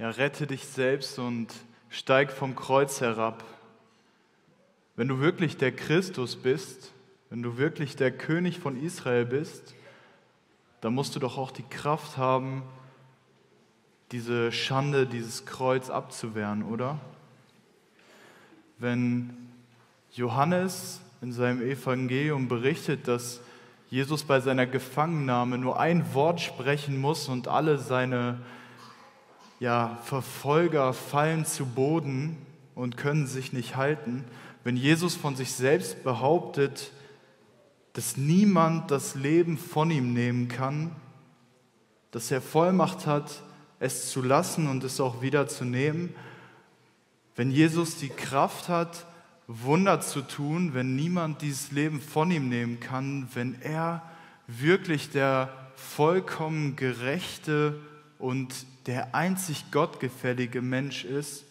ja, rette dich selbst und steig vom Kreuz herab. Wenn du wirklich der Christus bist, wenn du wirklich der König von Israel bist, dann musst du doch auch die Kraft haben, diese Schande, dieses Kreuz abzuwehren, oder? Wenn Johannes in seinem Evangelium berichtet, dass Jesus bei seiner Gefangennahme nur ein Wort sprechen muss und alle seine ja, Verfolger fallen zu Boden und können sich nicht halten. Wenn Jesus von sich selbst behauptet, dass niemand das Leben von ihm nehmen kann, dass er Vollmacht hat, es zu lassen und es auch wieder zu nehmen, wenn Jesus die Kraft hat, Wunder zu tun, wenn niemand dieses Leben von ihm nehmen kann, wenn er wirklich der vollkommen gerechte und der einzig gottgefällige Mensch ist,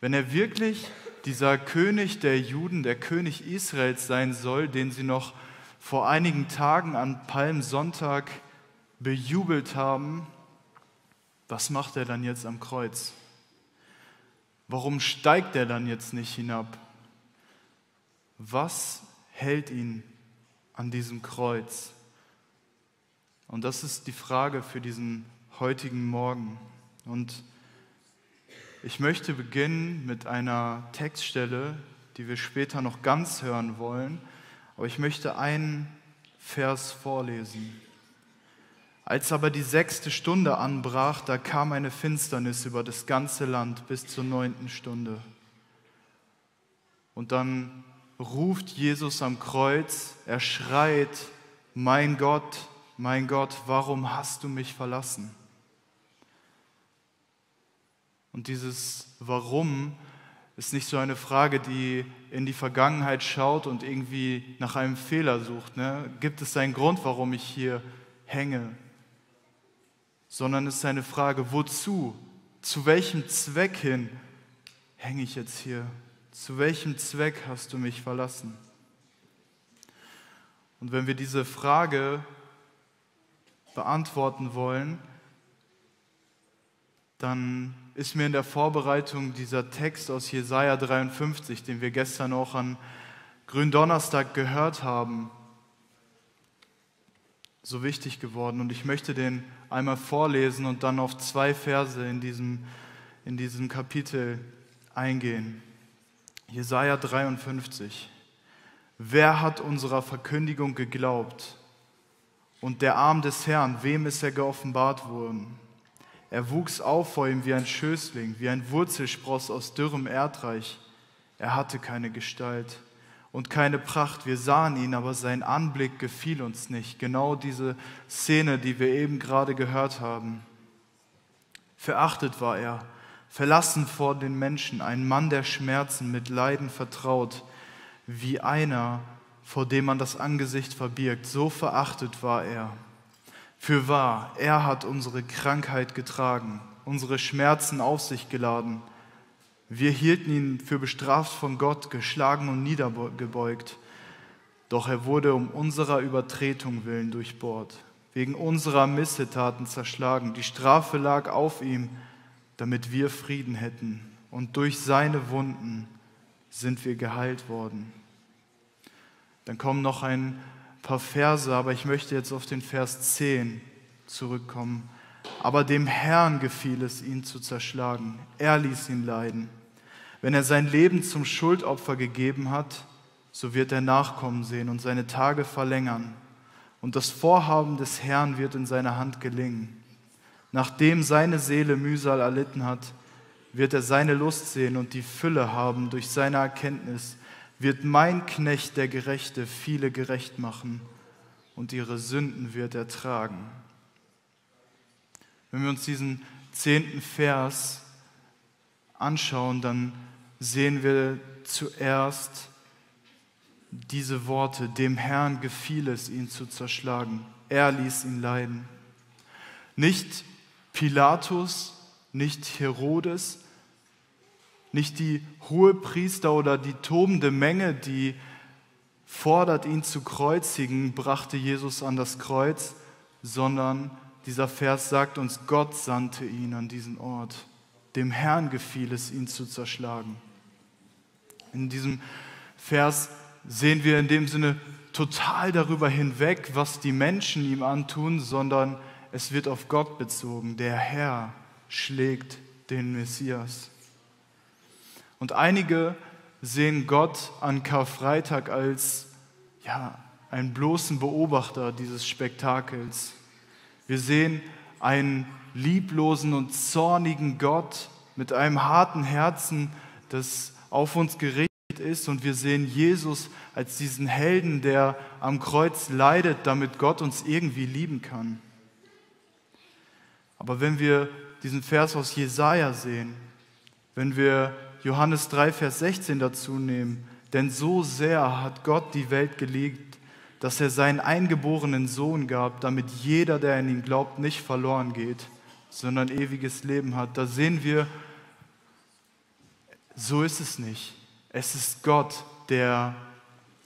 wenn er wirklich dieser König der Juden, der König Israels sein soll, den sie noch vor einigen Tagen an Palmsonntag bejubelt haben, was macht er dann jetzt am Kreuz? Warum steigt er dann jetzt nicht hinab? Was hält ihn an diesem Kreuz? Und das ist die Frage für diesen heutigen Morgen. Und ich möchte beginnen mit einer Textstelle, die wir später noch ganz hören wollen, aber ich möchte einen Vers vorlesen. Als aber die sechste Stunde anbrach, da kam eine Finsternis über das ganze Land bis zur neunten Stunde. Und dann ruft Jesus am Kreuz, er schreit, mein Gott, mein Gott, warum hast du mich verlassen? Und dieses Warum ist nicht so eine Frage, die in die Vergangenheit schaut und irgendwie nach einem Fehler sucht. Ne? Gibt es einen Grund, warum ich hier hänge? sondern es ist eine Frage, wozu, zu welchem Zweck hin hänge ich jetzt hier? Zu welchem Zweck hast du mich verlassen? Und wenn wir diese Frage beantworten wollen, dann ist mir in der Vorbereitung dieser Text aus Jesaja 53, den wir gestern auch an Gründonnerstag gehört haben, so wichtig geworden. Und ich möchte den einmal vorlesen und dann auf zwei Verse in diesem, in diesem Kapitel eingehen. Jesaja 53. Wer hat unserer Verkündigung geglaubt? Und der Arm des Herrn, wem ist er geoffenbart worden? Er wuchs auf vor ihm wie ein Schößling, wie ein Wurzelspross aus dürrem Erdreich. Er hatte keine Gestalt und keine Pracht. Wir sahen ihn, aber sein Anblick gefiel uns nicht. Genau diese Szene, die wir eben gerade gehört haben. Verachtet war er, verlassen vor den Menschen, ein Mann der Schmerzen, mit Leiden vertraut, wie einer, vor dem man das Angesicht verbirgt. So verachtet war er. Für wahr, er hat unsere Krankheit getragen, unsere Schmerzen auf sich geladen. Wir hielten ihn für bestraft von Gott, geschlagen und niedergebeugt. Doch er wurde um unserer Übertretung willen durchbohrt, wegen unserer Missetaten zerschlagen. Die Strafe lag auf ihm, damit wir Frieden hätten. Und durch seine Wunden sind wir geheilt worden. Dann kommen noch ein paar Verse, aber ich möchte jetzt auf den Vers 10 zurückkommen. Aber dem Herrn gefiel es, ihn zu zerschlagen. Er ließ ihn leiden. Wenn er sein Leben zum Schuldopfer gegeben hat, so wird er Nachkommen sehen und seine Tage verlängern. Und das Vorhaben des Herrn wird in seiner Hand gelingen. Nachdem seine Seele Mühsal erlitten hat, wird er seine Lust sehen und die Fülle haben durch seine Erkenntnis, wird mein Knecht, der Gerechte, viele gerecht machen und ihre Sünden wird er tragen. Wenn wir uns diesen zehnten Vers anschauen, dann sehen wir zuerst diese Worte, dem Herrn gefiel es, ihn zu zerschlagen. Er ließ ihn leiden. Nicht Pilatus, nicht Herodes, nicht die Hohepriester oder die tobende Menge, die fordert, ihn zu kreuzigen, brachte Jesus an das Kreuz, sondern dieser Vers sagt uns, Gott sandte ihn an diesen Ort. Dem Herrn gefiel es, ihn zu zerschlagen. In diesem Vers sehen wir in dem Sinne total darüber hinweg, was die Menschen ihm antun, sondern es wird auf Gott bezogen. Der Herr schlägt den Messias. Und einige sehen Gott an Karfreitag als ja, einen bloßen Beobachter dieses Spektakels. Wir sehen einen lieblosen und zornigen Gott mit einem harten Herzen, das auf uns gerichtet ist. Und wir sehen Jesus als diesen Helden, der am Kreuz leidet, damit Gott uns irgendwie lieben kann. Aber wenn wir diesen Vers aus Jesaja sehen, wenn wir Johannes 3, Vers 16 dazu nehmen, denn so sehr hat Gott die Welt geliebt, dass er seinen eingeborenen Sohn gab, damit jeder, der an ihn glaubt, nicht verloren geht, sondern ewiges Leben hat. Da sehen wir, so ist es nicht. Es ist Gott, der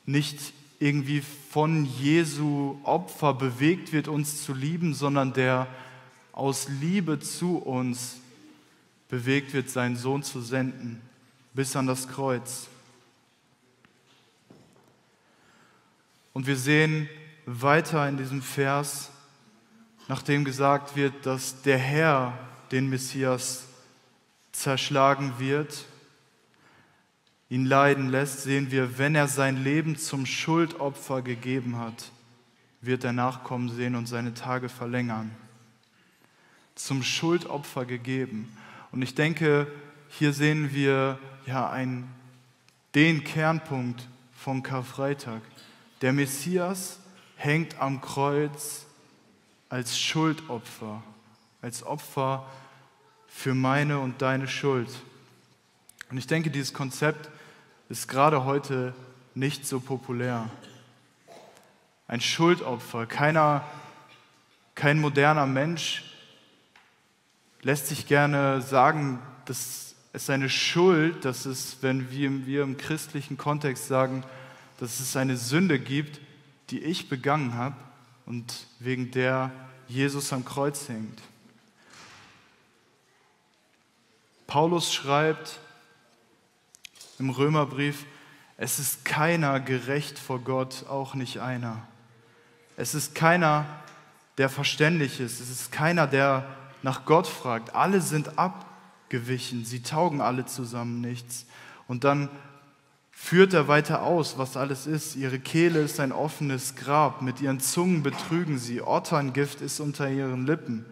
nicht irgendwie von Jesu Opfer bewegt wird, uns zu lieben, sondern der aus Liebe zu uns bewegt wird, seinen Sohn zu senden, bis an das Kreuz. Und wir sehen weiter in diesem Vers, nachdem gesagt wird, dass der Herr den Messias zerschlagen wird, ihn leiden lässt, sehen wir, wenn er sein Leben zum Schuldopfer gegeben hat, wird er Nachkommen sehen und seine Tage verlängern. Zum Schuldopfer gegeben. Und ich denke, hier sehen wir ja einen, den Kernpunkt von Karfreitag. Der Messias hängt am Kreuz als Schuldopfer, als Opfer für meine und deine Schuld. Und ich denke, dieses Konzept ist gerade heute nicht so populär. Ein Schuldopfer, keiner, kein moderner Mensch lässt sich gerne sagen, dass es eine Schuld, dass es, wenn wir, wir im christlichen Kontext sagen, dass es eine Sünde gibt, die ich begangen habe und wegen der Jesus am Kreuz hängt. Paulus schreibt im Römerbrief, es ist keiner gerecht vor Gott, auch nicht einer. Es ist keiner, der verständlich ist. Es ist keiner, der nach Gott fragt. Alle sind abgewichen. Sie taugen alle zusammen nichts. Und dann führt er weiter aus, was alles ist. Ihre Kehle ist ein offenes Grab, mit ihren Zungen betrügen sie, Otterngift ist unter ihren Lippen.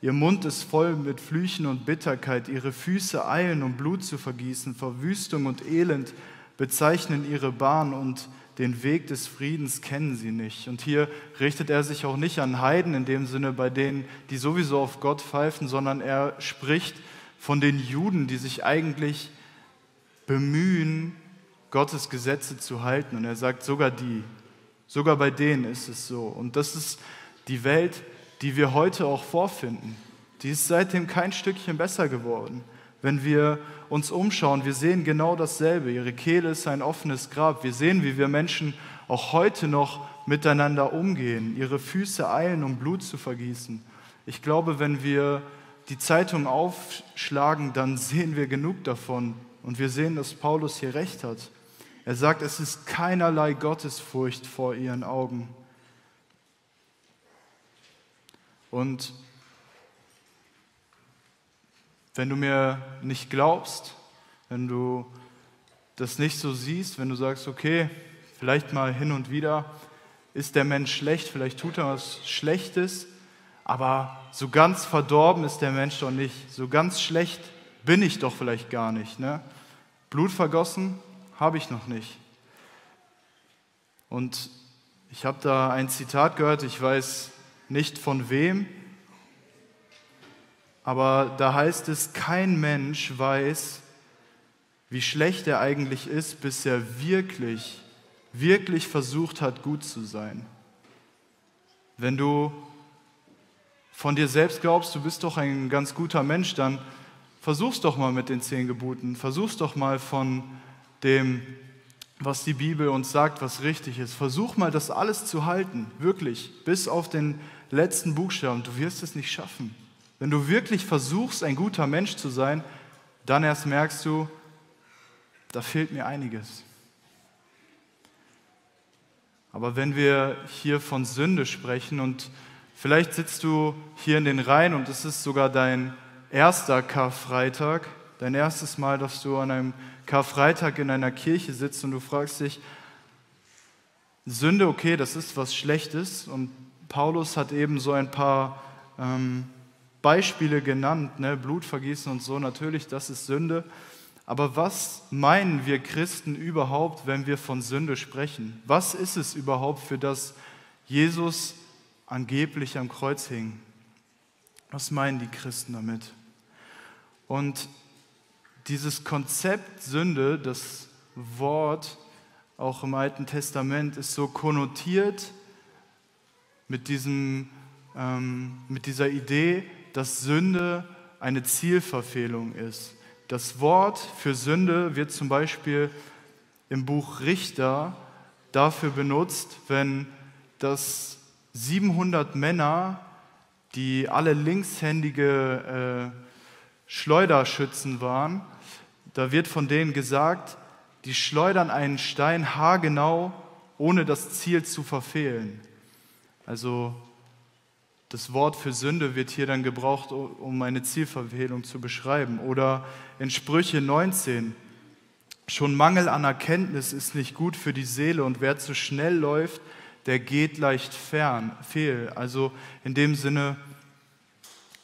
Ihr Mund ist voll mit Flüchen und Bitterkeit, ihre Füße eilen, um Blut zu vergießen, Verwüstung und Elend bezeichnen ihre Bahn und den Weg des Friedens kennen sie nicht. Und hier richtet er sich auch nicht an Heiden in dem Sinne, bei denen, die sowieso auf Gott pfeifen, sondern er spricht von den Juden, die sich eigentlich bemühen, Gottes Gesetze zu halten. Und er sagt, sogar die, sogar bei denen ist es so. Und das ist die Welt, die wir heute auch vorfinden. Die ist seitdem kein Stückchen besser geworden. Wenn wir uns umschauen, wir sehen genau dasselbe. Ihre Kehle ist ein offenes Grab. Wir sehen, wie wir Menschen auch heute noch miteinander umgehen. Ihre Füße eilen, um Blut zu vergießen. Ich glaube, wenn wir die Zeitung aufschlagen, dann sehen wir genug davon. Und wir sehen, dass Paulus hier recht hat. Er sagt, es ist keinerlei Gottesfurcht vor ihren Augen. Und wenn du mir nicht glaubst, wenn du das nicht so siehst, wenn du sagst, okay, vielleicht mal hin und wieder ist der Mensch schlecht, vielleicht tut er was Schlechtes, aber so ganz verdorben ist der Mensch doch nicht. So ganz schlecht bin ich doch vielleicht gar nicht. Ne? Blut vergossen, habe ich noch nicht. Und ich habe da ein Zitat gehört, ich weiß nicht von wem, aber da heißt es, kein Mensch weiß, wie schlecht er eigentlich ist, bis er wirklich, wirklich versucht hat, gut zu sein. Wenn du von dir selbst glaubst, du bist doch ein ganz guter Mensch, dann versuch's doch mal mit den zehn Geboten, versuch's doch mal von dem, was die Bibel uns sagt, was richtig ist. Versuch mal, das alles zu halten, wirklich, bis auf den letzten Buchstaben. Du wirst es nicht schaffen. Wenn du wirklich versuchst, ein guter Mensch zu sein, dann erst merkst du, da fehlt mir einiges. Aber wenn wir hier von Sünde sprechen und vielleicht sitzt du hier in den Reihen und es ist sogar dein erster Karfreitag, dein erstes Mal, dass du an einem Karfreitag in einer Kirche sitzt und du fragst dich, Sünde, okay, das ist was Schlechtes und Paulus hat eben so ein paar ähm, Beispiele genannt, ne? Blutvergießen und so, natürlich, das ist Sünde. Aber was meinen wir Christen überhaupt, wenn wir von Sünde sprechen? Was ist es überhaupt, für das Jesus angeblich am Kreuz hing? Was meinen die Christen damit? Und dieses Konzept Sünde, das Wort auch im Alten Testament, ist so konnotiert mit, diesem, ähm, mit dieser Idee, dass Sünde eine Zielverfehlung ist. Das Wort für Sünde wird zum Beispiel im Buch Richter dafür benutzt, wenn das 700 Männer, die alle linkshändige äh, Schleuderschützen waren, da wird von denen gesagt, die schleudern einen Stein haargenau, ohne das Ziel zu verfehlen. Also das Wort für Sünde wird hier dann gebraucht, um eine Zielverfehlung zu beschreiben. Oder in Sprüche 19, schon Mangel an Erkenntnis ist nicht gut für die Seele und wer zu schnell läuft, der geht leicht fern, fehl. Also in dem Sinne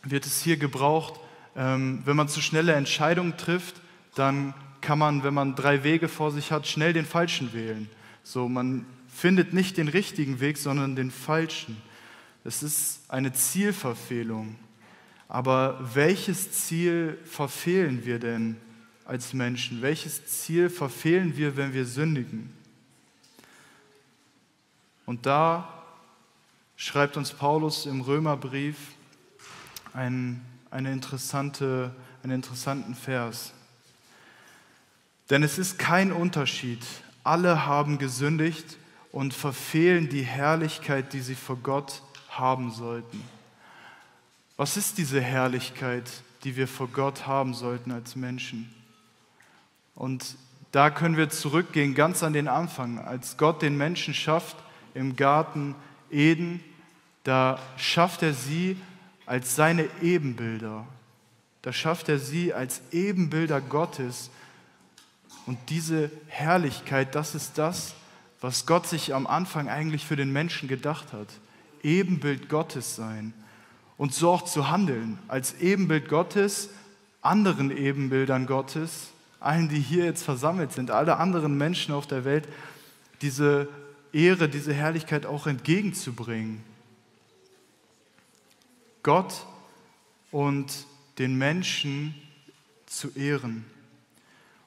wird es hier gebraucht, ähm, wenn man zu schnelle Entscheidungen trifft, dann kann man, wenn man drei Wege vor sich hat, schnell den falschen wählen. So, man findet nicht den richtigen Weg, sondern den falschen. Es ist eine Zielverfehlung. Aber welches Ziel verfehlen wir denn als Menschen? Welches Ziel verfehlen wir, wenn wir sündigen? Und da schreibt uns Paulus im Römerbrief einen, eine interessante, einen interessanten Vers. Denn es ist kein Unterschied. Alle haben gesündigt und verfehlen die Herrlichkeit, die sie vor Gott haben sollten. Was ist diese Herrlichkeit, die wir vor Gott haben sollten als Menschen? Und da können wir zurückgehen ganz an den Anfang, als Gott den Menschen schafft im Garten Eden, da schafft er sie als seine Ebenbilder. Da schafft er sie als Ebenbilder Gottes. Und diese Herrlichkeit, das ist das, was Gott sich am Anfang eigentlich für den Menschen gedacht hat. Ebenbild Gottes sein und so auch zu handeln, als Ebenbild Gottes, anderen Ebenbildern Gottes, allen, die hier jetzt versammelt sind, alle anderen Menschen auf der Welt, diese Ehre, diese Herrlichkeit auch entgegenzubringen. Gott und den Menschen zu ehren.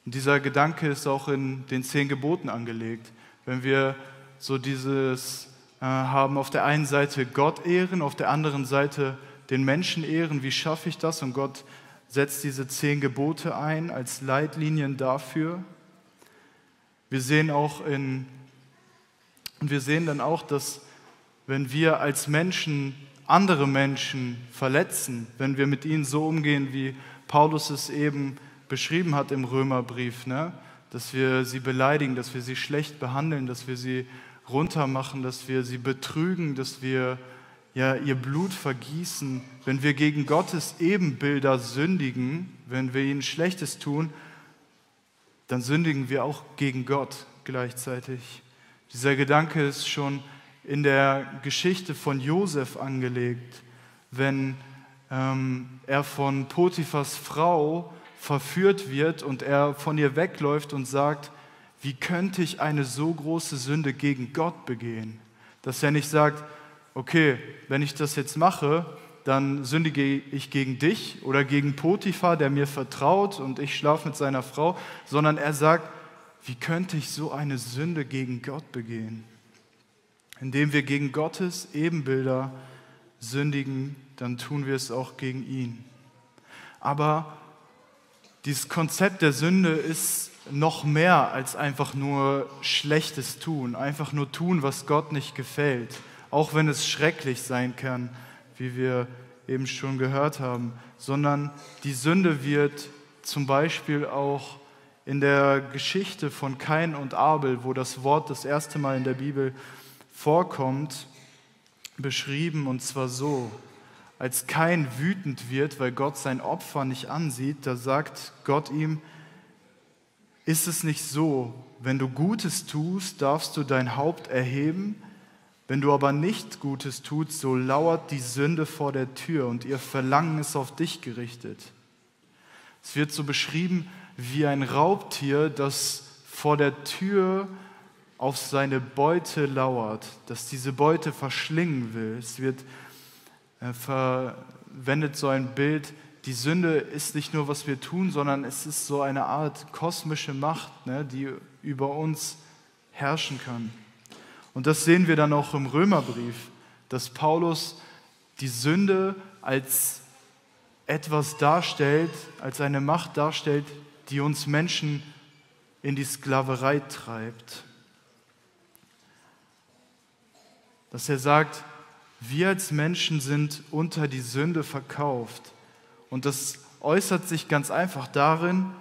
Und dieser Gedanke ist auch in den zehn Geboten angelegt. Wenn wir so dieses äh, haben auf der einen Seite Gott ehren, auf der anderen Seite den Menschen ehren. Wie schaffe ich das? Und Gott setzt diese zehn Gebote ein als Leitlinien dafür. Wir sehen auch in, und wir sehen dann auch, dass wenn wir als Menschen andere Menschen verletzen, wenn wir mit ihnen so umgehen, wie Paulus es eben beschrieben hat im Römerbrief, ne? dass wir sie beleidigen, dass wir sie schlecht behandeln, dass wir sie runtermachen, dass wir sie betrügen, dass wir ja, ihr Blut vergießen, wenn wir gegen Gottes Ebenbilder sündigen, wenn wir ihnen Schlechtes tun, dann sündigen wir auch gegen Gott gleichzeitig. Dieser Gedanke ist schon in der Geschichte von Josef angelegt, wenn ähm, er von Potiphas Frau verführt wird und er von ihr wegläuft und sagt, wie könnte ich eine so große Sünde gegen Gott begehen? Dass er nicht sagt, okay, wenn ich das jetzt mache, dann sündige ich gegen dich oder gegen Potiphar, der mir vertraut und ich schlafe mit seiner Frau, sondern er sagt, wie könnte ich so eine Sünde gegen Gott begehen? Indem wir gegen Gottes Ebenbilder sündigen, dann tun wir es auch gegen ihn. Aber dieses Konzept der Sünde ist noch mehr als einfach nur Schlechtes tun, einfach nur tun, was Gott nicht gefällt, auch wenn es schrecklich sein kann, wie wir eben schon gehört haben, sondern die Sünde wird zum Beispiel auch in der Geschichte von Kain und Abel, wo das Wort das erste Mal in der Bibel vorkommt, beschrieben und zwar so. Als Kain wütend wird, weil Gott sein Opfer nicht ansieht, da sagt Gott ihm, ist es nicht so, wenn du Gutes tust, darfst du dein Haupt erheben, wenn du aber nichts Gutes tust, so lauert die Sünde vor der Tür und ihr Verlangen ist auf dich gerichtet. Es wird so beschrieben wie ein Raubtier, das vor der Tür auf seine Beute lauert, dass diese Beute verschlingen will. Es wird äh, verwendet so ein Bild, die Sünde ist nicht nur, was wir tun, sondern es ist so eine Art kosmische Macht, ne, die über uns herrschen kann. Und das sehen wir dann auch im Römerbrief, dass Paulus die Sünde als etwas darstellt, als eine Macht darstellt, die uns Menschen in die Sklaverei treibt. Dass er sagt, wir als Menschen sind unter die Sünde verkauft. Und das äußert sich ganz einfach darin,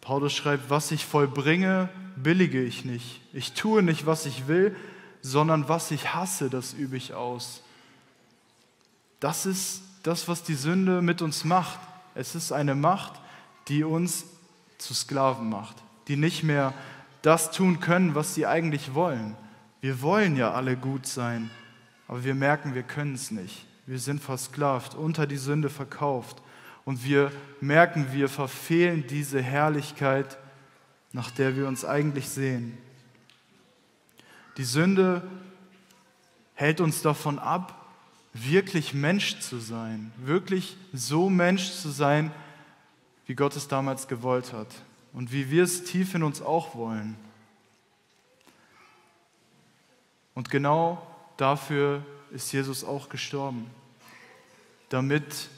Paulus schreibt, was ich vollbringe, billige ich nicht. Ich tue nicht, was ich will, sondern was ich hasse, das übe ich aus. Das ist das, was die Sünde mit uns macht. Es ist eine Macht, die uns zu Sklaven macht, die nicht mehr das tun können, was sie eigentlich wollen. Wir wollen ja alle gut sein, aber wir merken, wir können es nicht. Wir sind versklavt, unter die Sünde verkauft und wir merken, wir verfehlen diese Herrlichkeit, nach der wir uns eigentlich sehen. Die Sünde hält uns davon ab, wirklich Mensch zu sein, wirklich so Mensch zu sein, wie Gott es damals gewollt hat und wie wir es tief in uns auch wollen. Und genau dafür ist Jesus auch gestorben, damit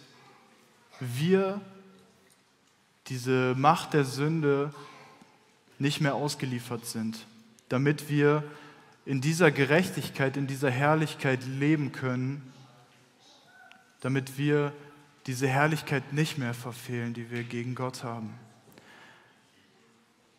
wir diese Macht der Sünde nicht mehr ausgeliefert sind, damit wir in dieser Gerechtigkeit, in dieser Herrlichkeit leben können, damit wir diese Herrlichkeit nicht mehr verfehlen, die wir gegen Gott haben.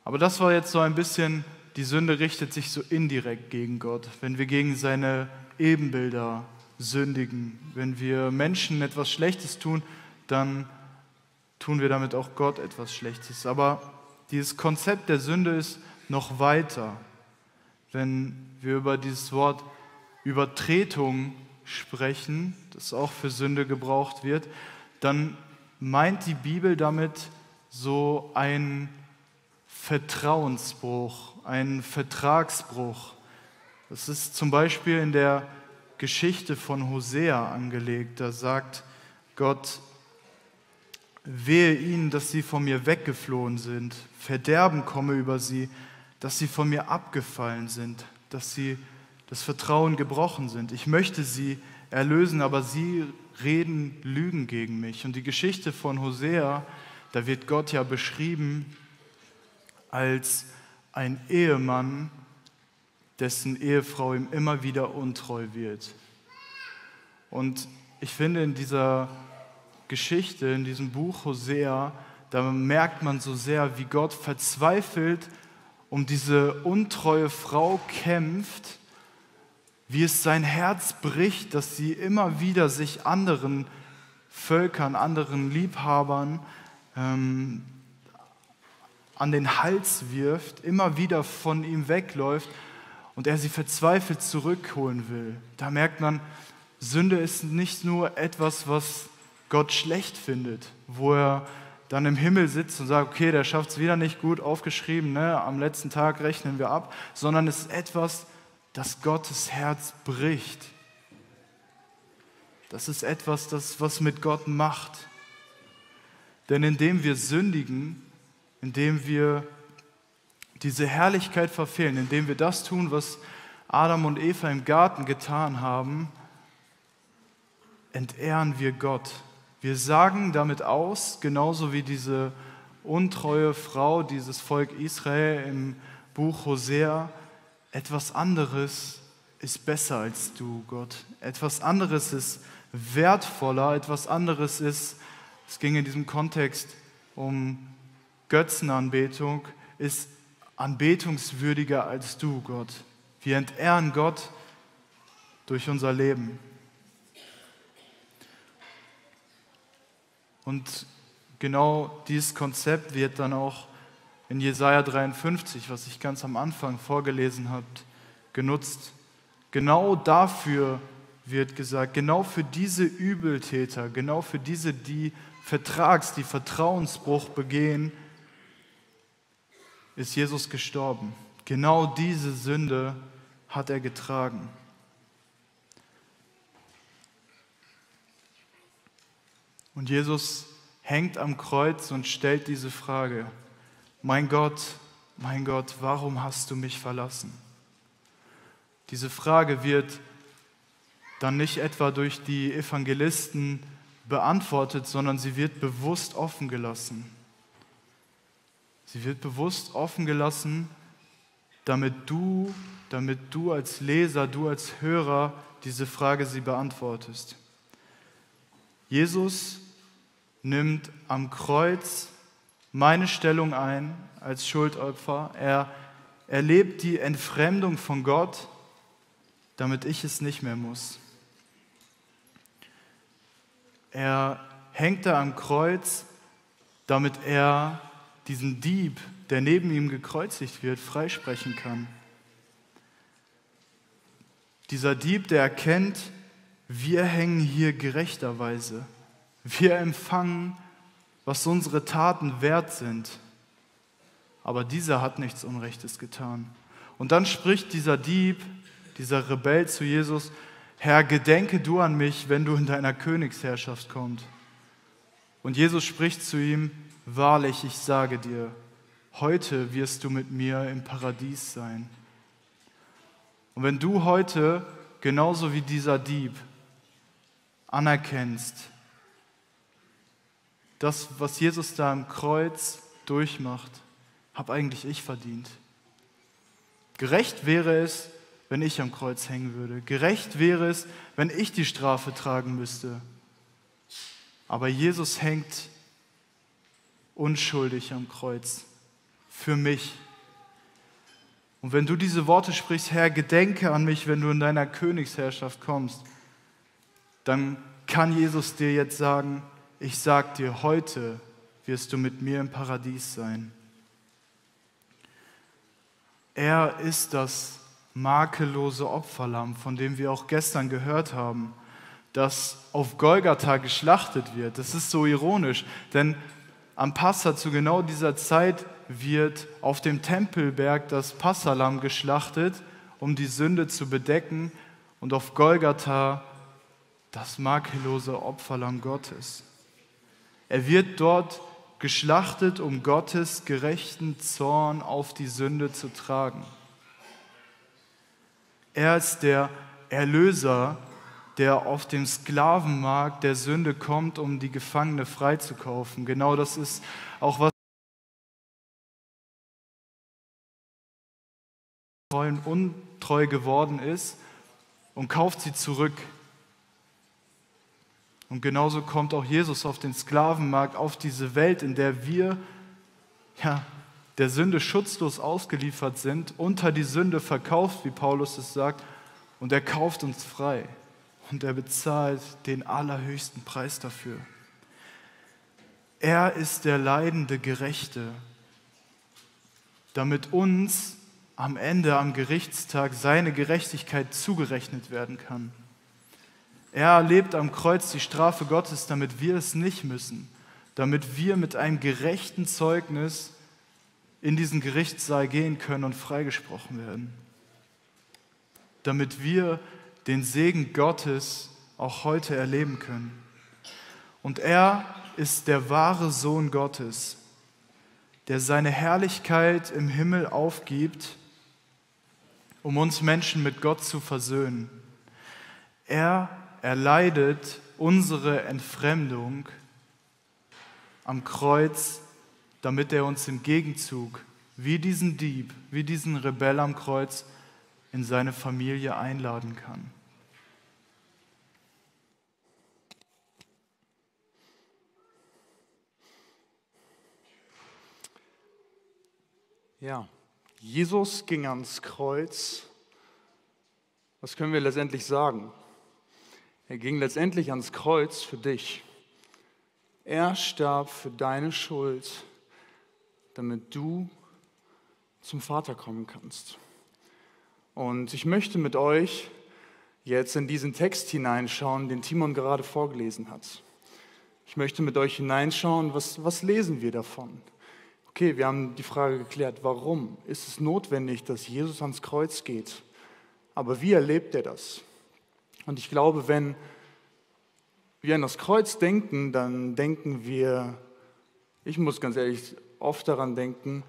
Aber das war jetzt so ein bisschen, die Sünde richtet sich so indirekt gegen Gott, wenn wir gegen seine Ebenbilder sündigen, wenn wir Menschen etwas Schlechtes tun, dann tun wir damit auch Gott etwas Schlechtes. Aber dieses Konzept der Sünde ist noch weiter. Wenn wir über dieses Wort Übertretung sprechen, das auch für Sünde gebraucht wird, dann meint die Bibel damit so ein Vertrauensbruch, ein Vertragsbruch. Das ist zum Beispiel in der Geschichte von Hosea angelegt. Da sagt Gott, Wehe ihnen, dass sie von mir weggeflohen sind. Verderben komme über sie, dass sie von mir abgefallen sind, dass sie das Vertrauen gebrochen sind. Ich möchte sie erlösen, aber sie reden Lügen gegen mich. Und die Geschichte von Hosea, da wird Gott ja beschrieben als ein Ehemann, dessen Ehefrau ihm immer wieder untreu wird. Und ich finde, in dieser Geschichte, in diesem Buch Hosea, da merkt man so sehr, wie Gott verzweifelt um diese untreue Frau kämpft, wie es sein Herz bricht, dass sie immer wieder sich anderen Völkern, anderen Liebhabern ähm, an den Hals wirft, immer wieder von ihm wegläuft und er sie verzweifelt zurückholen will. Da merkt man, Sünde ist nicht nur etwas, was Gott schlecht findet, wo er dann im Himmel sitzt und sagt, okay, der schafft es wieder nicht gut, aufgeschrieben, ne? am letzten Tag rechnen wir ab, sondern es ist etwas, das Gottes Herz bricht. Das ist etwas, das was mit Gott macht. Denn indem wir sündigen, indem wir diese Herrlichkeit verfehlen, indem wir das tun, was Adam und Eva im Garten getan haben, entehren wir Gott. Wir sagen damit aus, genauso wie diese untreue Frau, dieses Volk Israel im Buch Hosea, etwas anderes ist besser als du, Gott. Etwas anderes ist wertvoller, etwas anderes ist, es ging in diesem Kontext um Götzenanbetung, ist anbetungswürdiger als du, Gott. Wir entehren Gott durch unser Leben. Und genau dieses Konzept wird dann auch in Jesaja 53, was ich ganz am Anfang vorgelesen habe, genutzt. Genau dafür wird gesagt, genau für diese Übeltäter, genau für diese, die Vertrags, die Vertrauensbruch begehen, ist Jesus gestorben. Genau diese Sünde hat er getragen. Und Jesus hängt am Kreuz und stellt diese Frage, mein Gott, mein Gott, warum hast du mich verlassen? Diese Frage wird dann nicht etwa durch die Evangelisten beantwortet, sondern sie wird bewusst offen gelassen. Sie wird bewusst offen gelassen, damit du, damit du als Leser, du als Hörer diese Frage sie beantwortest. Jesus nimmt am Kreuz meine Stellung ein als Schuldopfer. Er erlebt die Entfremdung von Gott, damit ich es nicht mehr muss. Er hängt da am Kreuz, damit er diesen Dieb, der neben ihm gekreuzigt wird, freisprechen kann. Dieser Dieb, der erkennt, wir hängen hier gerechterweise. Wir empfangen, was unsere Taten wert sind. Aber dieser hat nichts Unrechtes getan. Und dann spricht dieser Dieb, dieser Rebell zu Jesus, Herr, gedenke du an mich, wenn du in deiner Königsherrschaft kommst. Und Jesus spricht zu ihm, wahrlich, ich sage dir, heute wirst du mit mir im Paradies sein. Und wenn du heute, genauso wie dieser Dieb, anerkennst, das, was Jesus da am Kreuz durchmacht, habe eigentlich ich verdient. Gerecht wäre es, wenn ich am Kreuz hängen würde. Gerecht wäre es, wenn ich die Strafe tragen müsste. Aber Jesus hängt unschuldig am Kreuz für mich. Und wenn du diese Worte sprichst, Herr, gedenke an mich, wenn du in deiner Königsherrschaft kommst, dann kann Jesus dir jetzt sagen, ich sag dir, heute wirst du mit mir im Paradies sein. Er ist das makellose Opferlamm, von dem wir auch gestern gehört haben, das auf Golgatha geschlachtet wird. Das ist so ironisch, denn am Passa zu genau dieser Zeit wird auf dem Tempelberg das Passalam geschlachtet, um die Sünde zu bedecken und auf Golgatha das makellose Opferlamm Gottes. Er wird dort geschlachtet, um Gottes gerechten Zorn auf die Sünde zu tragen. Er ist der Erlöser, der auf dem Sklavenmarkt der Sünde kommt, um die Gefangene freizukaufen. Genau das ist auch was untreu geworden ist und kauft sie zurück. Und genauso kommt auch Jesus auf den Sklavenmarkt, auf diese Welt, in der wir ja, der Sünde schutzlos ausgeliefert sind, unter die Sünde verkauft, wie Paulus es sagt, und er kauft uns frei und er bezahlt den allerhöchsten Preis dafür. Er ist der leidende Gerechte, damit uns am Ende, am Gerichtstag, seine Gerechtigkeit zugerechnet werden kann. Er erlebt am Kreuz die Strafe Gottes, damit wir es nicht müssen, damit wir mit einem gerechten Zeugnis in diesen Gerichtssaal gehen können und freigesprochen werden. Damit wir den Segen Gottes auch heute erleben können. Und er ist der wahre Sohn Gottes, der seine Herrlichkeit im Himmel aufgibt, um uns Menschen mit Gott zu versöhnen. Er erleidet unsere Entfremdung am Kreuz damit er uns im Gegenzug, wie diesen Dieb, wie diesen Rebell am Kreuz, in seine Familie einladen kann. Ja, Jesus ging ans Kreuz. Was können wir letztendlich sagen? Er ging letztendlich ans Kreuz für dich. Er starb für deine Schuld, damit du zum Vater kommen kannst. Und ich möchte mit euch jetzt in diesen Text hineinschauen, den Timon gerade vorgelesen hat. Ich möchte mit euch hineinschauen, was, was lesen wir davon? Okay, wir haben die Frage geklärt, warum ist es notwendig, dass Jesus ans Kreuz geht? Aber wie erlebt er das? Und ich glaube, wenn wir an das Kreuz denken, dann denken wir, ich muss ganz ehrlich oft daran denken,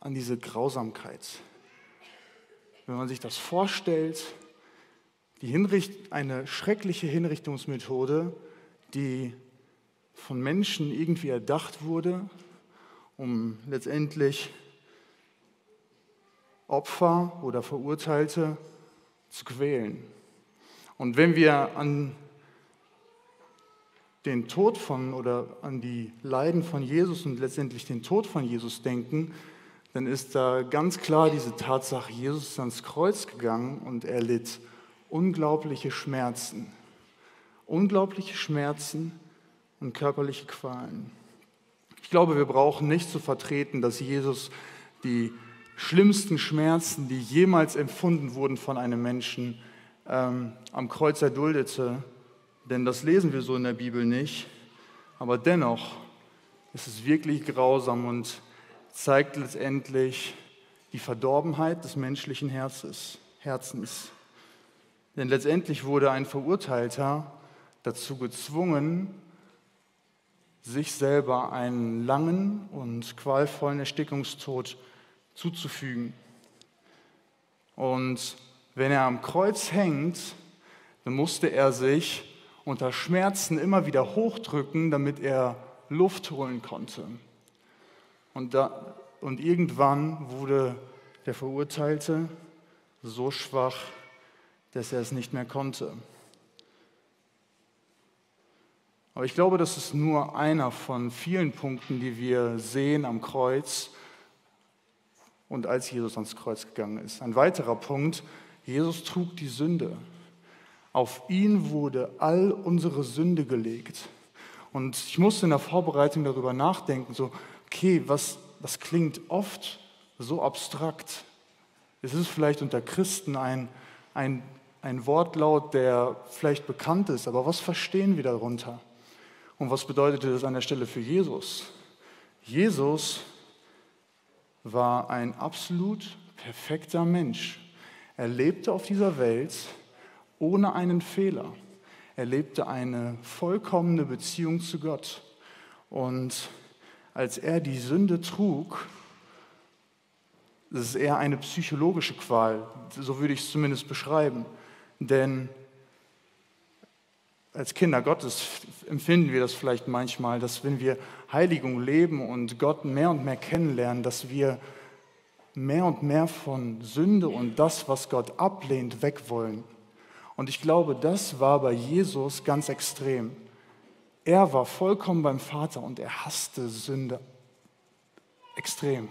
an diese Grausamkeit. Wenn man sich das vorstellt, die Hinricht, eine schreckliche Hinrichtungsmethode, die von Menschen irgendwie erdacht wurde, um letztendlich Opfer oder Verurteilte zu quälen. Und wenn wir an den Tod von oder an die Leiden von Jesus und letztendlich den Tod von Jesus denken, dann ist da ganz klar diese Tatsache, Jesus ist ans Kreuz gegangen und er litt unglaubliche Schmerzen. Unglaubliche Schmerzen und körperliche Qualen. Ich glaube, wir brauchen nicht zu vertreten, dass Jesus die schlimmsten Schmerzen, die jemals empfunden wurden von einem Menschen, ähm, am Kreuz erduldete. Denn das lesen wir so in der Bibel nicht. Aber dennoch ist es wirklich grausam und zeigt letztendlich die Verdorbenheit des menschlichen Herzens. Herzens. Denn letztendlich wurde ein Verurteilter dazu gezwungen, sich selber einen langen und qualvollen Erstickungstod zuzufügen. Und wenn er am Kreuz hängt, dann musste er sich unter Schmerzen immer wieder hochdrücken, damit er Luft holen konnte. Und, da, und irgendwann wurde der Verurteilte so schwach, dass er es nicht mehr konnte. Aber ich glaube, das ist nur einer von vielen Punkten, die wir sehen am Kreuz und als Jesus ans Kreuz gegangen ist. Ein weiterer Punkt, Jesus trug die Sünde. Auf ihn wurde all unsere Sünde gelegt. Und ich musste in der Vorbereitung darüber nachdenken, so, okay, was, was klingt oft so abstrakt? Es ist vielleicht unter Christen ein, ein, ein Wortlaut, der vielleicht bekannt ist, aber was verstehen wir darunter? Und was bedeutete das an der Stelle für Jesus? Jesus war ein absolut perfekter Mensch. Er lebte auf dieser Welt ohne einen Fehler. Er lebte eine vollkommene Beziehung zu Gott. Und als er die Sünde trug, das ist eher eine psychologische Qual, so würde ich es zumindest beschreiben. Denn als Kinder Gottes empfinden wir das vielleicht manchmal, dass wenn wir Heiligung leben und Gott mehr und mehr kennenlernen, dass wir mehr und mehr von Sünde und das, was Gott ablehnt, weg wollen. Und ich glaube, das war bei Jesus ganz extrem. Er war vollkommen beim Vater und er hasste Sünde extrem.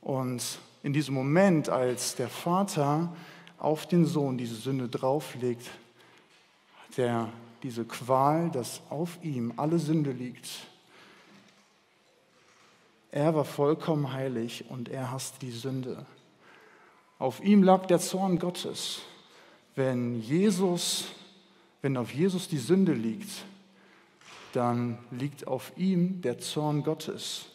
Und in diesem Moment, als der Vater auf den Sohn diese Sünde drauflegt, der diese Qual, dass auf ihm alle Sünde liegt. Er war vollkommen heilig und er hasste die Sünde. Auf ihm lag der Zorn Gottes. Wenn Jesus, wenn auf Jesus die Sünde liegt, dann liegt auf ihm der Zorn Gottes.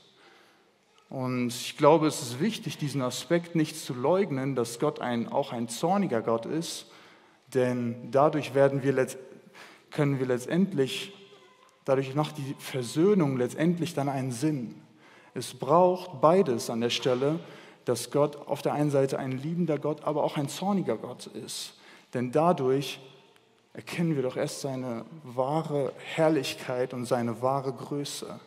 Und ich glaube, es ist wichtig, diesen Aspekt nicht zu leugnen, dass Gott ein, auch ein zorniger Gott ist, denn dadurch werden wir können wir letztendlich, dadurch macht die Versöhnung letztendlich dann einen Sinn. Es braucht beides an der Stelle, dass Gott auf der einen Seite ein liebender Gott, aber auch ein zorniger Gott ist. Denn dadurch erkennen wir doch erst seine wahre Herrlichkeit und seine wahre Größe.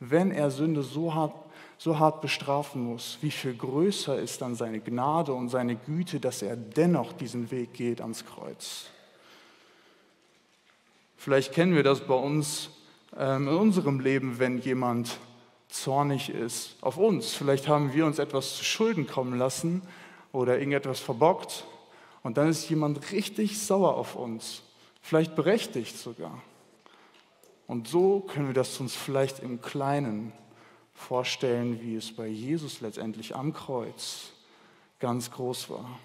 Wenn er Sünde so hart, so hart bestrafen muss, wie viel größer ist dann seine Gnade und seine Güte, dass er dennoch diesen Weg geht ans Kreuz. Vielleicht kennen wir das bei uns ähm, in unserem Leben, wenn jemand zornig ist auf uns. Vielleicht haben wir uns etwas zu Schulden kommen lassen oder irgendetwas verbockt und dann ist jemand richtig sauer auf uns, vielleicht berechtigt sogar. Und so können wir das uns vielleicht im Kleinen vorstellen, wie es bei Jesus letztendlich am Kreuz ganz groß war.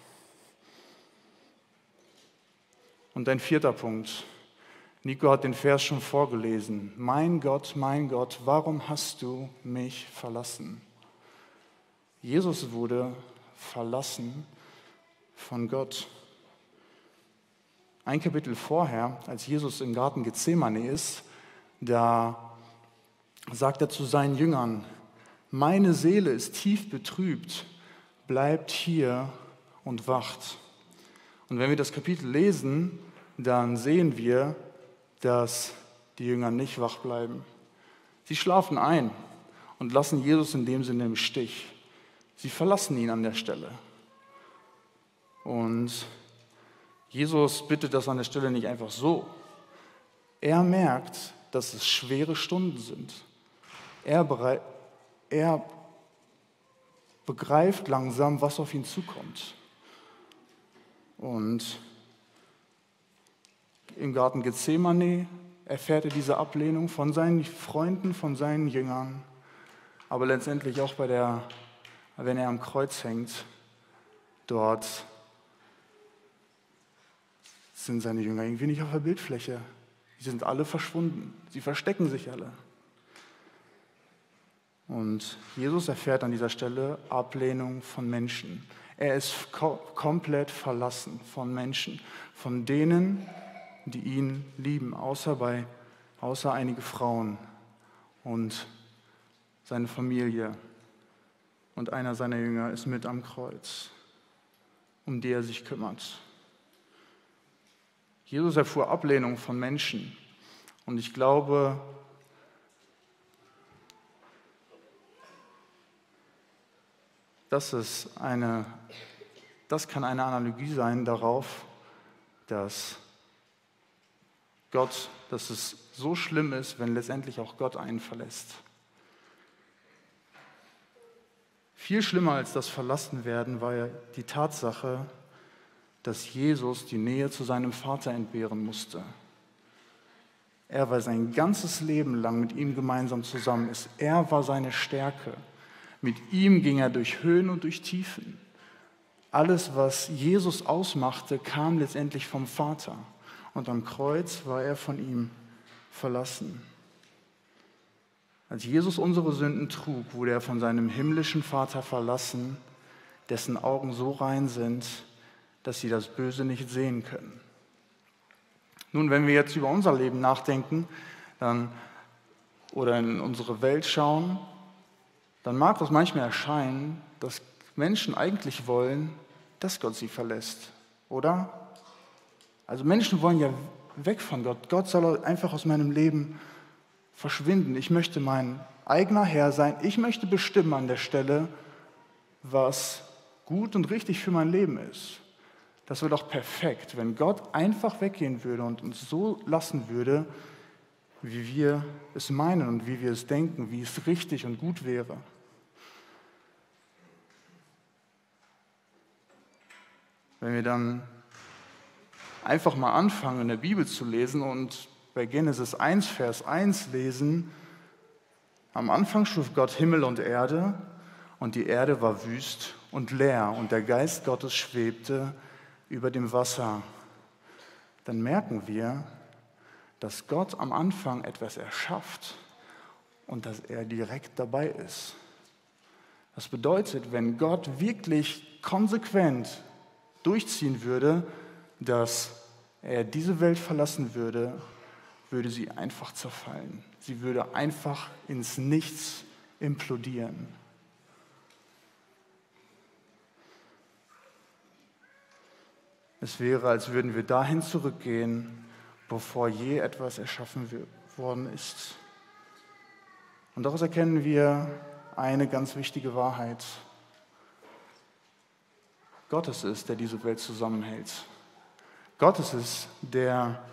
Und ein vierter Punkt. Nico hat den Vers schon vorgelesen. Mein Gott, mein Gott, warum hast du mich verlassen? Jesus wurde verlassen von Gott. Ein Kapitel vorher, als Jesus im Garten Gethsemane ist, da sagt er zu seinen Jüngern, meine Seele ist tief betrübt, bleibt hier und wacht. Und wenn wir das Kapitel lesen, dann sehen wir, dass die Jünger nicht wach bleiben. Sie schlafen ein und lassen Jesus in dem Sinne im Stich. Sie verlassen ihn an der Stelle. Und Jesus bittet das an der Stelle nicht einfach so. Er merkt, dass es schwere Stunden sind. Er, er begreift langsam, was auf ihn zukommt. Und im Garten Gethsemane erfährt er diese Ablehnung von seinen Freunden, von seinen Jüngern, aber letztendlich auch bei der, wenn er am Kreuz hängt, dort sind seine Jünger irgendwie nicht auf der Bildfläche. Sie sind alle verschwunden. Sie verstecken sich alle. Und Jesus erfährt an dieser Stelle Ablehnung von Menschen. Er ist ko komplett verlassen von Menschen, von denen, die ihn lieben, außer, bei, außer einige Frauen und seine Familie. Und einer seiner Jünger ist mit am Kreuz, um die er sich kümmert. Jesus erfuhr Ablehnung von Menschen. Und ich glaube, das, ist eine, das kann eine Analogie sein darauf, dass Gott, dass es so schlimm ist, wenn letztendlich auch Gott einen verlässt. Viel schlimmer als das Verlassenwerden war ja die Tatsache, dass Jesus die Nähe zu seinem Vater entbehren musste. Er war sein ganzes Leben lang mit ihm gemeinsam zusammen ist. Er war seine Stärke. Mit ihm ging er durch Höhen und durch Tiefen. Alles, was Jesus ausmachte, kam letztendlich vom Vater. Und am Kreuz war er von ihm verlassen. Als Jesus unsere Sünden trug, wurde er von seinem himmlischen Vater verlassen, dessen Augen so rein sind, dass sie das Böse nicht sehen können. Nun, wenn wir jetzt über unser Leben nachdenken dann, oder in unsere Welt schauen, dann mag das manchmal erscheinen, dass Menschen eigentlich wollen, dass Gott sie verlässt, oder? Also Menschen wollen ja weg von Gott. Gott soll einfach aus meinem Leben verschwinden. Ich möchte mein eigener Herr sein. Ich möchte bestimmen an der Stelle, was gut und richtig für mein Leben ist. Das wäre doch perfekt, wenn Gott einfach weggehen würde und uns so lassen würde, wie wir es meinen und wie wir es denken, wie es richtig und gut wäre. Wenn wir dann einfach mal anfangen, in der Bibel zu lesen und bei Genesis 1, Vers 1 lesen, am Anfang schuf Gott Himmel und Erde und die Erde war wüst und leer und der Geist Gottes schwebte über dem Wasser, dann merken wir, dass Gott am Anfang etwas erschafft und dass er direkt dabei ist. Das bedeutet, wenn Gott wirklich konsequent durchziehen würde, dass er diese Welt verlassen würde, würde sie einfach zerfallen. Sie würde einfach ins Nichts implodieren. Es wäre, als würden wir dahin zurückgehen, bevor je etwas erschaffen worden ist. Und daraus erkennen wir eine ganz wichtige Wahrheit. Gott ist der diese Welt zusammenhält. Gott ist es, der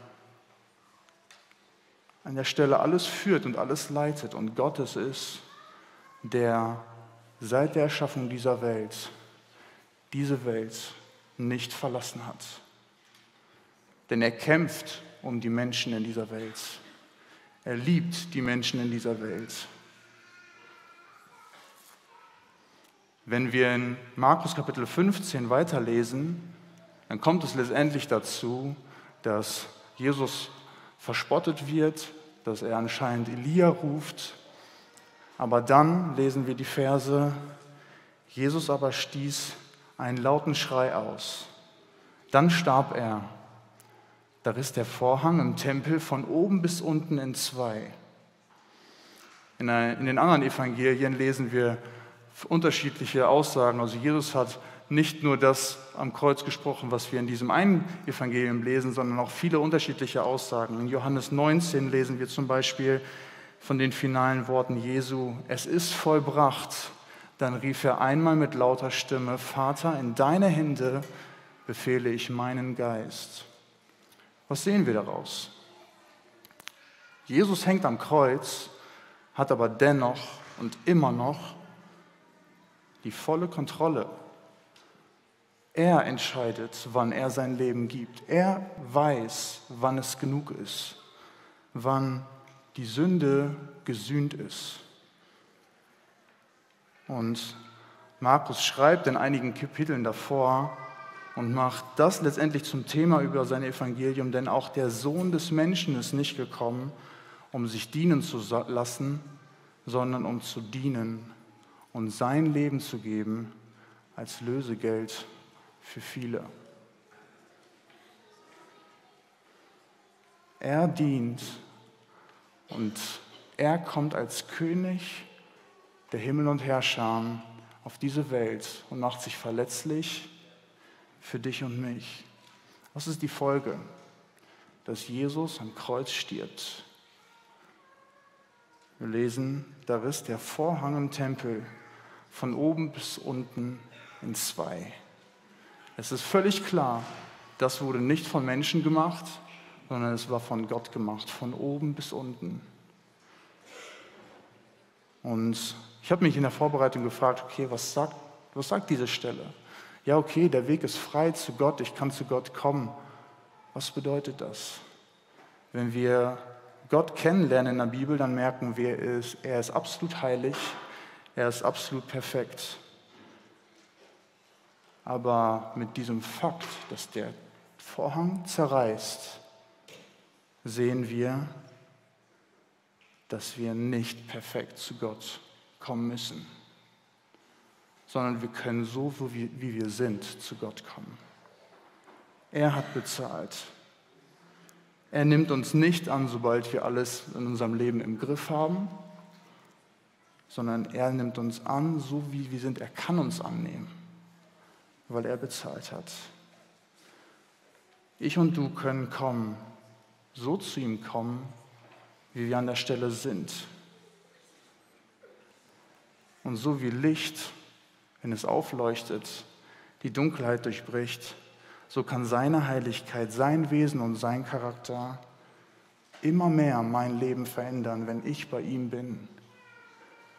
an der Stelle alles führt und alles leitet. Und Gott ist es, der seit der Erschaffung dieser Welt diese Welt nicht verlassen hat. Denn er kämpft um die Menschen in dieser Welt. Er liebt die Menschen in dieser Welt. Wenn wir in Markus Kapitel 15 weiterlesen, dann kommt es letztendlich dazu, dass Jesus verspottet wird, dass er anscheinend Elia ruft. Aber dann lesen wir die Verse, Jesus aber stieß einen lauten Schrei aus. Dann starb er. Da riss der Vorhang im Tempel von oben bis unten in zwei. In, den anderen Evangelien lesen wir unterschiedliche Aussagen. Also Jesus hat nicht nur das am Kreuz gesprochen, was wir in diesem einen Evangelium lesen, sondern auch viele unterschiedliche Aussagen. In Johannes 19 lesen wir zum Beispiel von den finalen Worten Jesu, es ist vollbracht. Dann rief er einmal mit lauter Stimme, Vater, in deine Hände befehle ich meinen Geist. Was sehen wir daraus? Jesus hängt am Kreuz, hat aber dennoch und immer noch die volle Kontrolle. Er entscheidet, wann er sein Leben gibt. Er weiß, wann es genug ist, wann die Sünde gesühnt ist. Und Markus schreibt in einigen Kapiteln davor und macht das letztendlich zum Thema über sein Evangelium, denn auch der Sohn des Menschen ist nicht gekommen, um sich dienen zu lassen, sondern um zu dienen und sein Leben zu geben als Lösegeld für viele. Er dient und er kommt als König der Himmel und Herrscher auf diese Welt und macht sich verletzlich für dich und mich. Was ist die Folge? Dass Jesus am Kreuz stirbt. Wir lesen, da riss der Vorhang im Tempel von oben bis unten in zwei. Es ist völlig klar, das wurde nicht von Menschen gemacht, sondern es war von Gott gemacht, von oben bis unten. Und ich habe mich in der Vorbereitung gefragt, okay, was sagt, was sagt diese Stelle? Ja, okay, der Weg ist frei zu Gott, ich kann zu Gott kommen. Was bedeutet das? Wenn wir Gott kennenlernen in der Bibel, dann merken wir, er ist absolut heilig, er ist absolut perfekt. Aber mit diesem Fakt, dass der Vorhang zerreißt, sehen wir, dass wir nicht perfekt zu Gott kommen müssen, sondern wir können so, wie wir sind, zu Gott kommen. Er hat bezahlt. Er nimmt uns nicht an, sobald wir alles in unserem Leben im Griff haben, sondern er nimmt uns an, so wie wir sind. Er kann uns annehmen, weil er bezahlt hat. Ich und du können kommen, so zu ihm kommen, wie wir an der Stelle sind. Und so wie Licht, wenn es aufleuchtet, die Dunkelheit durchbricht, so kann seine Heiligkeit, sein Wesen und sein Charakter immer mehr mein Leben verändern, wenn ich bei ihm bin.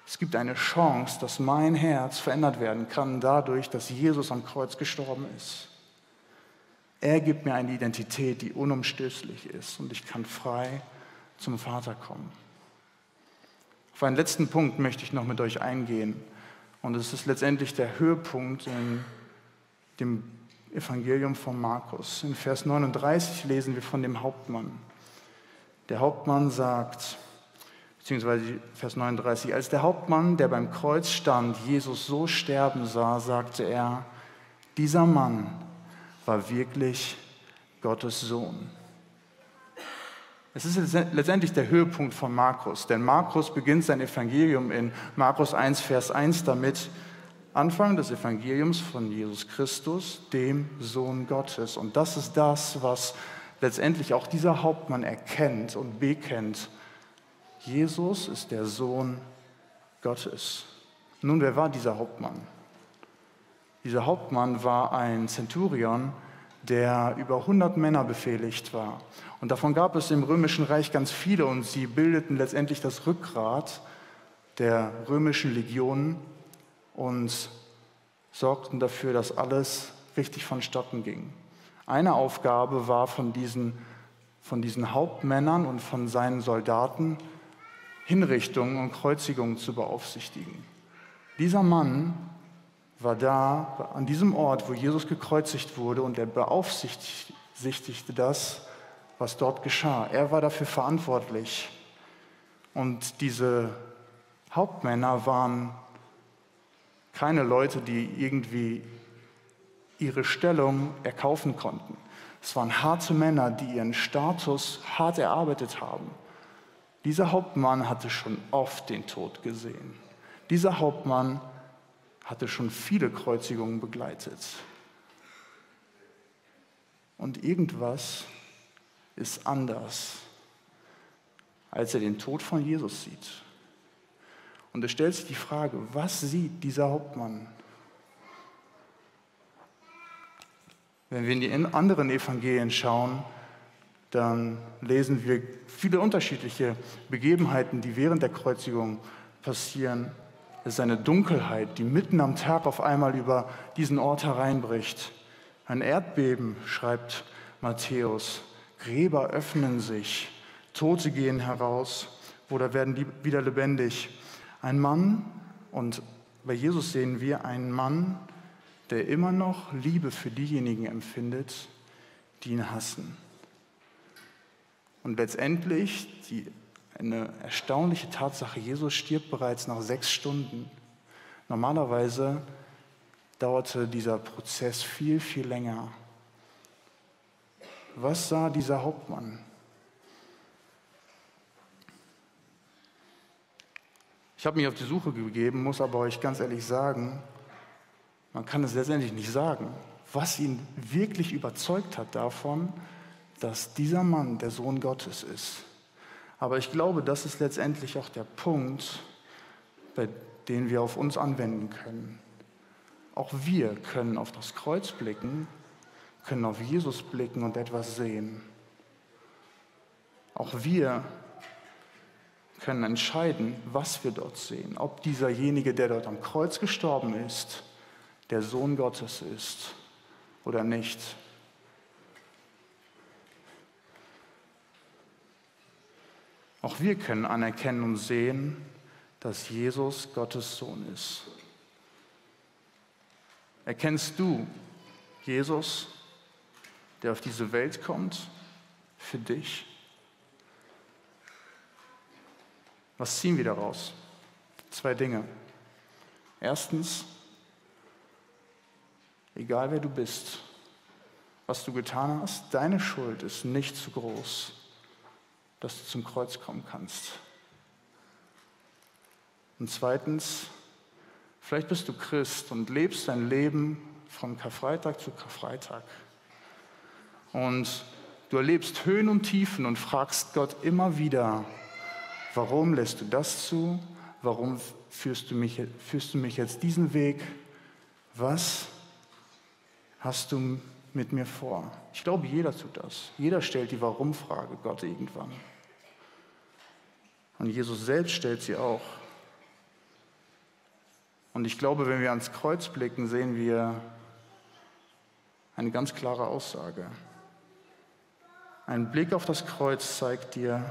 Es gibt eine Chance, dass mein Herz verändert werden kann dadurch, dass Jesus am Kreuz gestorben ist. Er gibt mir eine Identität, die unumstößlich ist und ich kann frei zum Vater kommen. Auf einen letzten Punkt möchte ich noch mit euch eingehen und es ist letztendlich der Höhepunkt in dem Evangelium von Markus. In Vers 39 lesen wir von dem Hauptmann. Der Hauptmann sagt, beziehungsweise Vers 39, als der Hauptmann, der beim Kreuz stand, Jesus so sterben sah, sagte er, dieser Mann war wirklich Gottes Sohn. Es ist letztendlich der Höhepunkt von Markus, denn Markus beginnt sein Evangelium in Markus 1, Vers 1 damit, Anfang des Evangeliums von Jesus Christus, dem Sohn Gottes. Und das ist das, was letztendlich auch dieser Hauptmann erkennt und bekennt Jesus ist der Sohn Gottes. Nun, wer war dieser Hauptmann? Dieser Hauptmann war ein Zenturion, der über 100 Männer befehligt war. Und davon gab es im römischen Reich ganz viele und sie bildeten letztendlich das Rückgrat der römischen Legionen und sorgten dafür, dass alles richtig vonstatten ging. Eine Aufgabe war von diesen, von diesen Hauptmännern und von seinen Soldaten, Hinrichtungen und Kreuzigungen zu beaufsichtigen. Dieser Mann war da an diesem Ort, wo Jesus gekreuzigt wurde, und er beaufsichtigte das, was dort geschah. Er war dafür verantwortlich. Und diese Hauptmänner waren keine Leute, die irgendwie ihre Stellung erkaufen konnten. Es waren harte Männer, die ihren Status hart erarbeitet haben. Dieser Hauptmann hatte schon oft den Tod gesehen. Dieser Hauptmann hatte schon viele Kreuzigungen begleitet. Und irgendwas ist anders, als er den Tod von Jesus sieht. Und es stellt sich die Frage, was sieht dieser Hauptmann? Wenn wir in die anderen Evangelien schauen, dann lesen wir viele unterschiedliche Begebenheiten, die während der Kreuzigung passieren. Es ist eine Dunkelheit, die mitten am Tag auf einmal über diesen Ort hereinbricht. Ein Erdbeben, schreibt Matthäus. Gräber öffnen sich, Tote gehen heraus oder werden wieder lebendig. Ein Mann, und bei Jesus sehen wir einen Mann, der immer noch Liebe für diejenigen empfindet, die ihn hassen. Und letztendlich die eine erstaunliche Tatsache, Jesus stirbt bereits nach sechs Stunden. Normalerweise dauerte dieser Prozess viel, viel länger. Was sah dieser Hauptmann? Ich habe mich auf die Suche gegeben, muss aber euch ganz ehrlich sagen, man kann es letztendlich nicht sagen, was ihn wirklich überzeugt hat davon, dass dieser Mann der Sohn Gottes ist. Aber ich glaube, das ist letztendlich auch der Punkt, bei den wir auf uns anwenden können. Auch wir können auf das Kreuz blicken, können auf Jesus blicken und etwas sehen. Auch wir können entscheiden, was wir dort sehen. Ob dieserjenige, der dort am Kreuz gestorben ist, der Sohn Gottes ist oder nicht. Auch wir können anerkennen und sehen, dass Jesus Gottes Sohn ist. Erkennst du Jesus, der auf diese Welt kommt, für dich? Was ziehen wir daraus? Zwei Dinge. Erstens, egal wer du bist, was du getan hast, deine Schuld ist nicht zu groß dass du zum Kreuz kommen kannst. Und zweitens, vielleicht bist du Christ und lebst dein Leben von Karfreitag zu Karfreitag. Und du erlebst Höhen und Tiefen und fragst Gott immer wieder, warum lässt du das zu? Warum führst du mich, führst du mich jetzt diesen Weg? Was hast du mit mir vor? Ich glaube, jeder tut das. Jeder stellt die Warum-Frage Gott irgendwann. Und Jesus selbst stellt sie auch. Und ich glaube, wenn wir ans Kreuz blicken, sehen wir eine ganz klare Aussage. Ein Blick auf das Kreuz zeigt dir,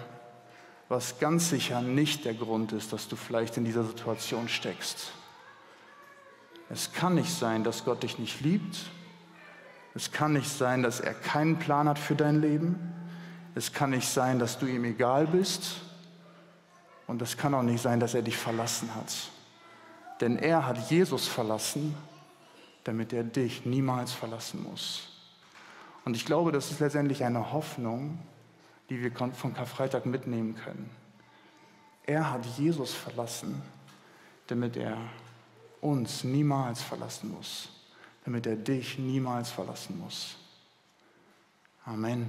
was ganz sicher nicht der Grund ist, dass du vielleicht in dieser Situation steckst. Es kann nicht sein, dass Gott dich nicht liebt es kann nicht sein, dass er keinen Plan hat für dein Leben. Es kann nicht sein, dass du ihm egal bist. Und es kann auch nicht sein, dass er dich verlassen hat. Denn er hat Jesus verlassen, damit er dich niemals verlassen muss. Und ich glaube, das ist letztendlich eine Hoffnung, die wir von Karfreitag mitnehmen können. Er hat Jesus verlassen, damit er uns niemals verlassen muss damit er dich niemals verlassen muss. Amen.